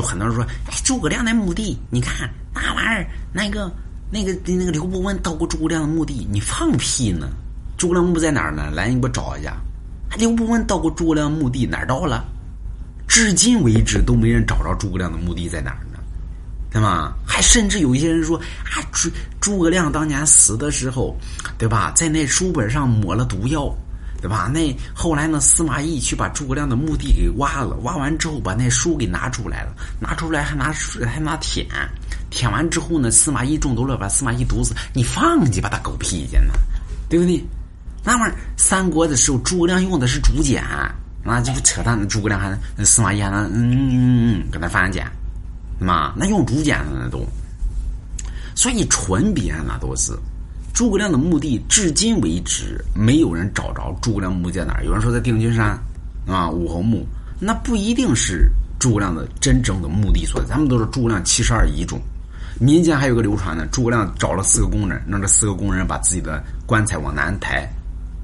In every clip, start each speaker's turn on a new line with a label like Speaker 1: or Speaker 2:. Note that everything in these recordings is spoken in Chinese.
Speaker 1: 就很多人说，哎，诸葛亮那墓地，你看那玩意儿，那个那个那个刘伯温到过诸葛亮的墓地，你放屁呢？诸葛亮墓在哪儿呢？来，你给我找一下。刘伯温到过诸葛亮墓地哪儿到了？至今为止都没人找着诸葛亮的墓地在哪儿呢，对吗？还甚至有一些人说啊，诸诸葛亮当年死的时候，对吧？在那书本上抹了毒药，对吧？那后来呢，司马懿去把诸葛亮的墓地给挖了，挖完之后把那书给拿出来了，拿出来还拿还拿舔，舔完之后呢，司马懿中毒了，把司马懿毒死，你放鸡巴他狗屁去呢，对不对？那玩意儿，三国的时候，诸葛亮用的是竹简，那这个扯淡。诸葛亮还司马懿还能嗯嗯嗯搁那翻简，妈，那用竹简的那都。所以纯编那都是。诸葛亮的墓地至今为止没有人找着诸葛亮墓在哪儿。有人说在定军山啊，武侯墓，那不一定是诸葛亮的真正的墓地所在。咱们都说诸葛亮七十二遗种，民间还有个流传呢，诸葛亮找了四个工人，让这四个工人把自己的棺材往南抬。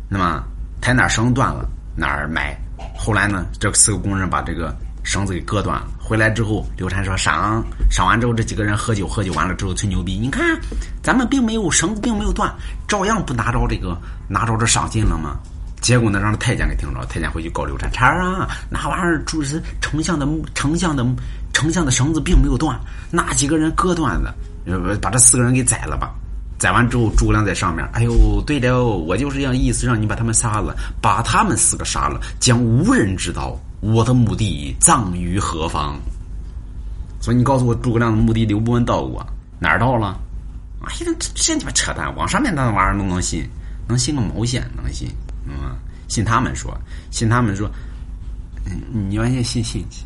Speaker 1: 那么抬哪绳断了哪儿埋，后来呢，这四个工人把这个绳子给割断了。回来之后，刘禅说赏赏完之后，这几个人喝酒，喝酒完了之后吹牛逼。你看，咱们并没有绳子，并没有断，照样不拿着这个拿着这赏金了吗？结果呢，让这太监给听着，太监回去告刘禅，禅啊，那玩意儿就是丞相的丞相的丞相的绳子并没有断，那几个人割断的，把这四个人给宰了吧。宰完之后，诸葛亮在上面。哎呦，对了，我就是要意思让你把他们杀了，把他们四个杀了，将无人知道我的墓地葬于何方。所以你告诉我，诸葛亮的墓地刘伯温到过哪儿到了？哎呀，这这鸡巴扯淡！往上面那玩意儿都能信，能信个毛线？能信？嗯，信他们说，信他们说，嗯，你完全信信去。